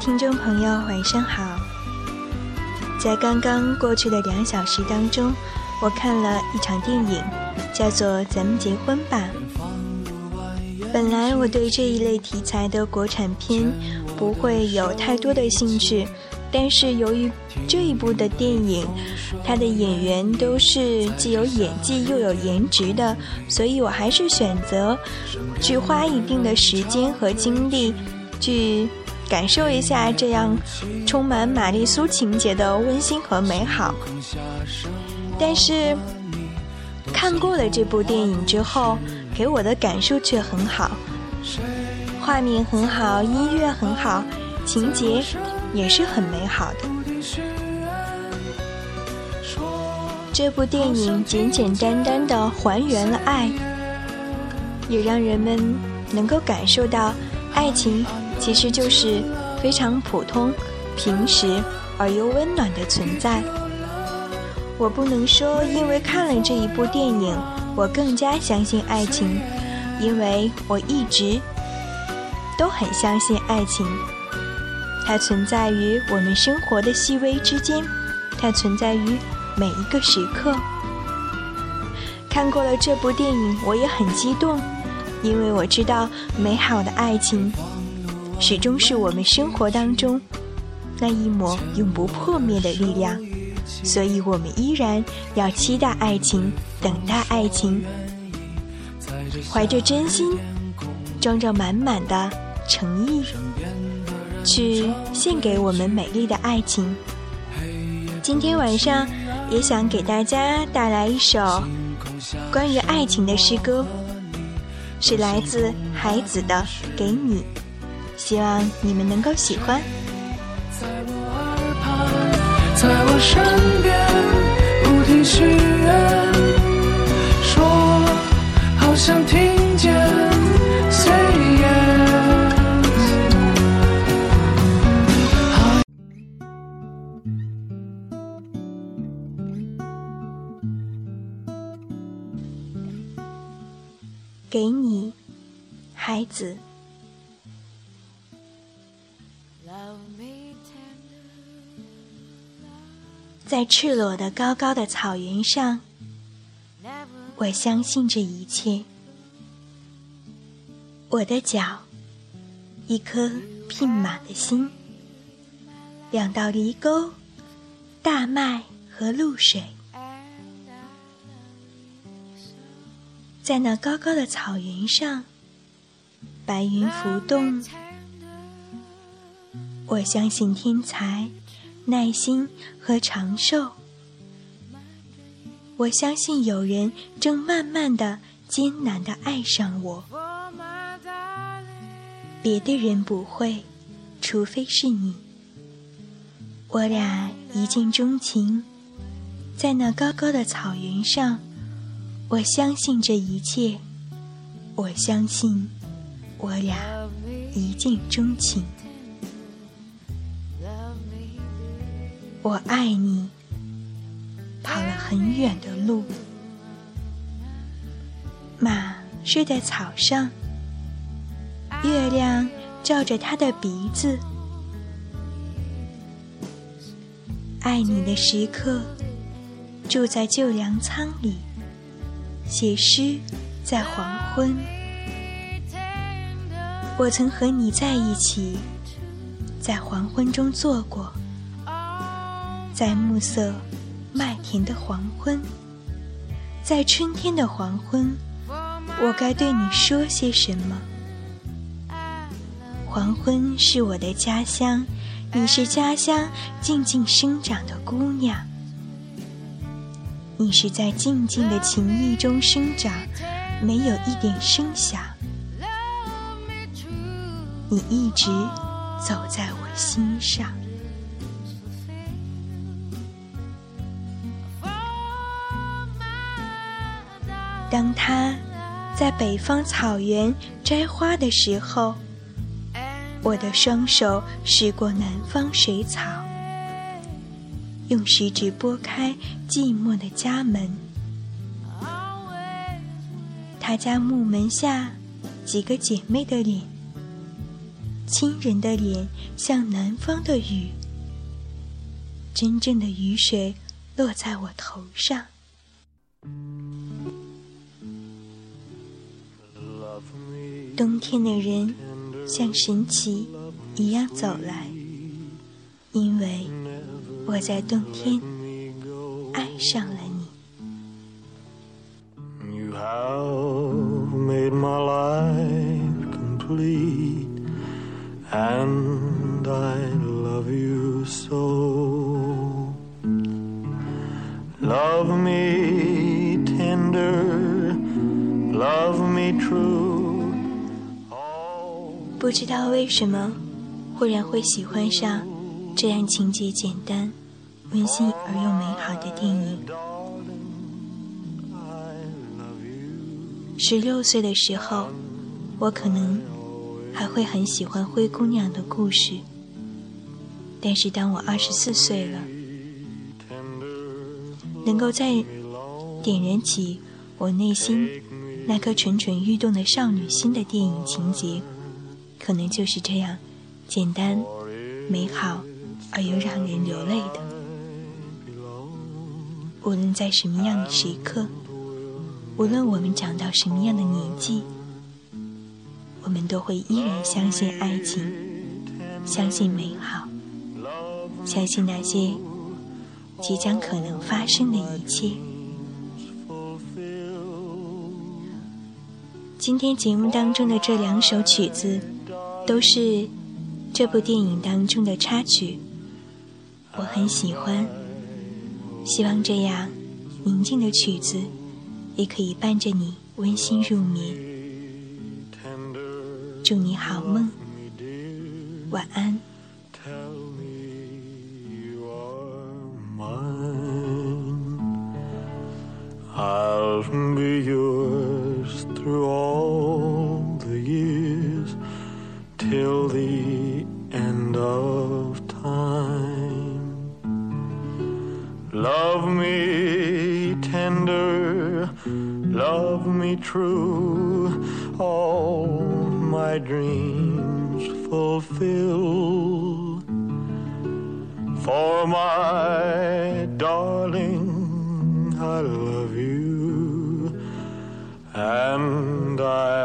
听众朋友，晚上好。在刚刚过去的两小时当中，我看了一场电影，叫做《咱们结婚吧》。本来我对这一类题材的国产片不会有太多的兴趣，但是由于这一部的电影，它的演员都是既有演技又有颜值的，所以我还是选择去花一定的时间和精力去。感受一下这样充满玛丽苏情节的温馨和美好。但是看过了这部电影之后，给我的感受却很好，画面很好，音乐很好，情节也是很美好的。这部电影简简单单的还原了爱，也让人们能够感受到爱情。其实就是非常普通、平实而又温暖的存在。我不能说，因为看了这一部电影，我更加相信爱情，因为我一直都很相信爱情。它存在于我们生活的细微之间，它存在于每一个时刻。看过了这部电影，我也很激动，因为我知道美好的爱情。始终是我们生活当中那一抹永不破灭的力量，所以我们依然要期待爱情，等待爱情，怀着真心，装着满满的诚意，去献给我们美丽的爱情。今天晚上也想给大家带来一首关于爱情的诗歌，是来自海子的《给你》。希望你们能够喜欢。在我耳旁在我身边不停许愿说好想听见 say yes 给你孩子。在赤裸的高高的草原上，我相信这一切。我的脚，一颗聘马的心，两道犁沟，大麦和露水，在那高高的草原上，白云浮动。我相信天才。耐心和长寿，我相信有人正慢慢的、艰难的爱上我，别的人不会，除非是你。我俩一见钟情，在那高高的草原上，我相信这一切，我相信我俩一见钟情。我爱你，跑了很远的路。马睡在草上，月亮照着它的鼻子。爱你的时刻，住在旧粮仓里，写诗在黄昏。我曾和你在一起，在黄昏中坐过。在暮色麦田的黄昏，在春天的黄昏，我该对你说些什么？黄昏是我的家乡，你是家乡静静生长的姑娘。你是在静静的情意中生长，没有一点声响。你一直走在我心上。当他在北方草原摘花的时候，我的双手驶过南方水草，用食指拨开寂寞的家门。他家木门下几个姐妹的脸，亲人的脸像南方的雨，真正的雨水落在我头上。冬天的人像神奇一样走来，因为我在冬天爱上了你。不知道为什么，忽然会喜欢上这样情节简单、温馨而又美好的电影。十六岁的时候，我可能还会很喜欢灰姑娘的故事，但是当我二十四岁了，能够再点燃起我内心那颗蠢蠢欲动的少女心的电影情节。可能就是这样，简单、美好而又让人流泪的。无论在什么样的时刻，无论我们长到什么样的年纪，我们都会依然相信爱情，相信美好，相信那些即将可能发生的一切。今天节目当中的这两首曲子。都是这部电影当中的插曲，我很喜欢。希望这样宁静的曲子也可以伴着你温馨入眠。祝你好梦，晚安。till the end of time. Love me tender, love me true, all my dreams fulfill. For my darling, I love you, and I